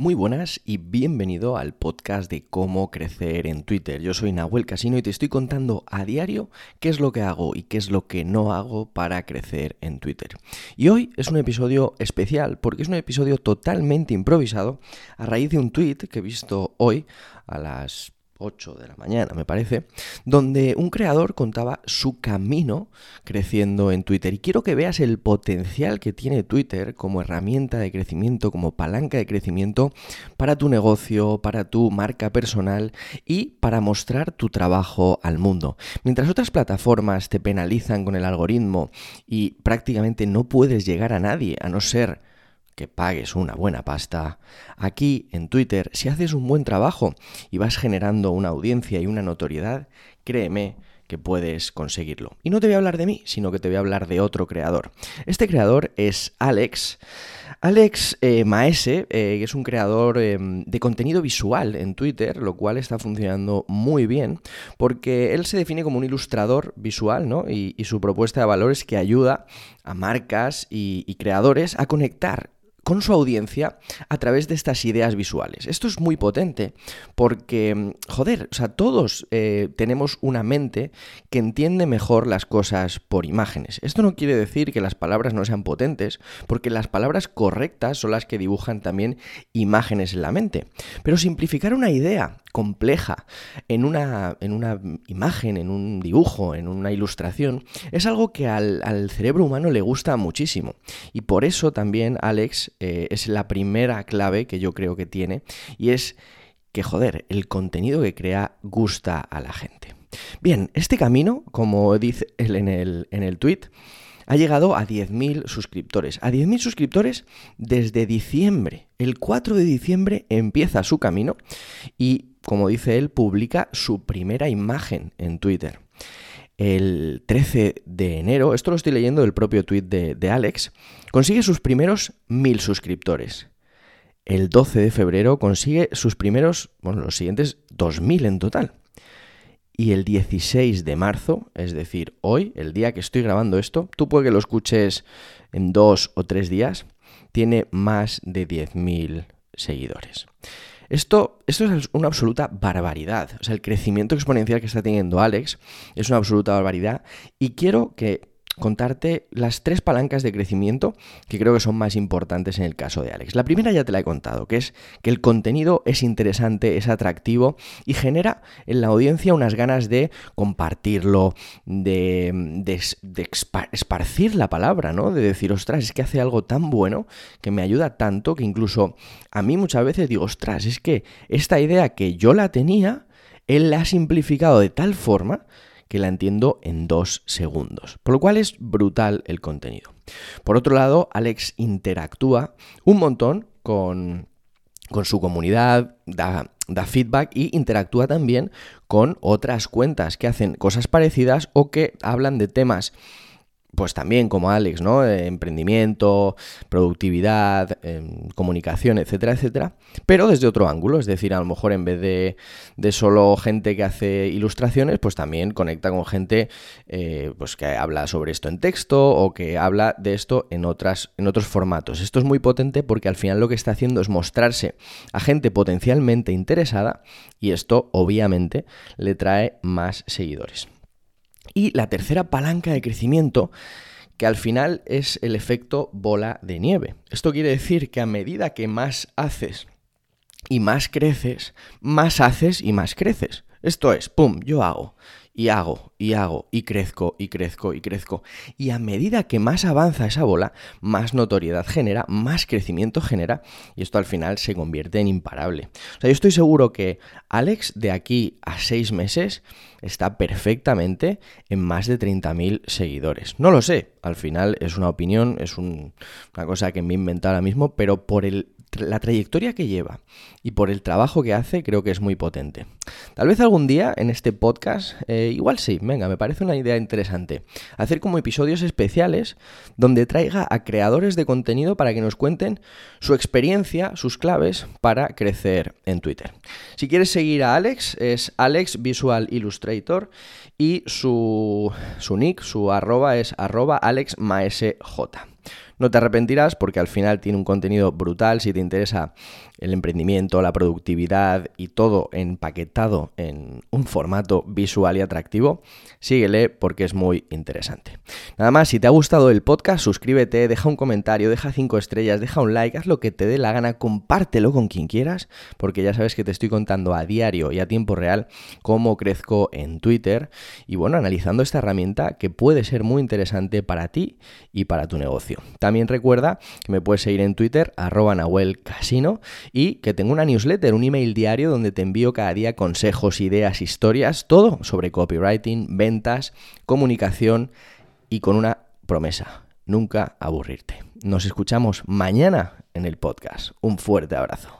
Muy buenas y bienvenido al podcast de cómo crecer en Twitter. Yo soy Nahuel Casino y te estoy contando a diario qué es lo que hago y qué es lo que no hago para crecer en Twitter. Y hoy es un episodio especial porque es un episodio totalmente improvisado a raíz de un tweet que he visto hoy a las 8 de la mañana, me parece, donde un creador contaba su camino creciendo en Twitter. Y quiero que veas el potencial que tiene Twitter como herramienta de crecimiento, como palanca de crecimiento para tu negocio, para tu marca personal y para mostrar tu trabajo al mundo. Mientras otras plataformas te penalizan con el algoritmo y prácticamente no puedes llegar a nadie, a no ser que pagues una buena pasta, aquí en Twitter, si haces un buen trabajo y vas generando una audiencia y una notoriedad, créeme que puedes conseguirlo. Y no te voy a hablar de mí, sino que te voy a hablar de otro creador. Este creador es Alex. Alex eh, Maese, eh, es un creador em, de contenido visual en Twitter, lo cual está funcionando muy bien, porque él se define como un ilustrador visual, ¿no? Y, su propuesta de valor es que ayuda a marcas y creadores a conectar con su audiencia a través de estas ideas visuales. Esto es muy potente porque, joder, o sea, todos eh, tenemos una mente que entiende mejor las cosas por imágenes. Esto no quiere decir que las palabras no sean potentes, porque las palabras correctas son las que dibujan también imágenes en la mente. Pero simplificar una idea compleja en una, en una imagen, en un dibujo, en una ilustración, es algo que al, al cerebro humano le gusta muchísimo. Y por eso también Alex eh, es la primera clave que yo creo que tiene y es que, joder, el contenido que crea gusta a la gente. Bien, este camino, como dice él en el, en el tweet, ha llegado a 10.000 suscriptores. A 10.000 suscriptores desde diciembre. El 4 de diciembre empieza su camino y, como dice él, publica su primera imagen en Twitter el 13 de enero, esto lo estoy leyendo del propio tweet de, Alex, consigue sus primeros mil suscriptores. El 12 de febrero consigue sus primeros, bueno, los siguientes 2000 en total. Y el 16 de marzo, es decir, hoy, el día que estoy grabando esto, tú puedes que lo escuches en dos o tres días, tiene más de 10.000 seguidores. Esto, esto es una absoluta barbaridad. O sea, el crecimiento exponencial que está teniendo Alex es una absoluta barbaridad. Y quiero que contarte las tres palancas de crecimiento que creo que son más importantes en el caso de Alex. La primera ya te la he contado, que es que el contenido es interesante, es atractivo y genera en la audiencia unas ganas de compartirlo, de, de, esparcir la palabra, ¿no? De decir, ostras, es que hace algo tan bueno que me ayuda tanto que incluso a mí muchas veces digo, ostras, es que esta idea que yo la tenía, él la ha simplificado de tal forma que la entiendo en dos segundos, por lo cual es brutal el contenido. Por otro lado, Alex interactúa un montón con, con su comunidad, da, da, feedback y interactúa también con otras cuentas que hacen cosas parecidas o que hablan de temas pues también como Alex, ¿no? emprendimiento, productividad, em, comunicación, etcétera, etcétera, pero desde otro ángulo, es decir, a lo mejor en vez de, de solo gente que hace ilustraciones, pues también conecta con gente eh, pues que habla sobre esto en texto o que habla de esto en, otras, en otros formatos. Esto es muy potente porque al final lo que está haciendo es mostrarse a gente potencialmente interesada y esto obviamente le trae más seguidores. Y la tercera palanca de crecimiento, que al final es el efecto bola de nieve. Esto quiere decir que a medida que más haces y más creces, más haces y más creces. Esto es, ¡pum!, yo hago y hago y hago y crezco y crezco y crezco. Y a medida que más avanza esa bola, más notoriedad genera, más crecimiento genera y esto al final se convierte en imparable. O sea, yo estoy seguro que Alex de aquí a seis meses está perfectamente en más de 30.000 seguidores. No lo sé, al final es una opinión, es una cosa que me he inventado ahora mismo, pero por el la trayectoria que lleva y por el trabajo que hace, creo que es muy potente. Tal vez algún día en este podcast, eh, igual sí, venga, me parece una idea interesante, hacer como episodios especiales donde traiga a creadores de contenido para que nos cuenten su experiencia, sus claves para crecer en Twitter. Si quieres seguir a Alex, es Alex Visual Illustrator y su, su nick, su arroba es arroba alexmaesj. No te arrepentirás porque al final tiene un contenido brutal si te interesa el emprendimiento, la productividad y todo empaquetado en un formato visual y atractivo. Síguele porque es muy interesante. Nada más, si te ha gustado el podcast, suscríbete, deja un comentario, deja cinco estrellas, deja un like, haz lo que te dé la gana, compártelo con quien quieras, porque ya sabes que te estoy contando a diario y a tiempo real cómo crezco en Twitter y bueno, analizando esta herramienta que puede ser muy interesante para ti y para tu negocio. También recuerda que me puedes seguir en Twitter, arroba Nahuel Casino, y que tengo una newsletter, un email diario donde te envío cada día consejos, ideas, historias, todo sobre copywriting, ventas, comunicación y con una promesa, nunca aburrirte. Nos escuchamos mañana en el podcast. Un fuerte abrazo.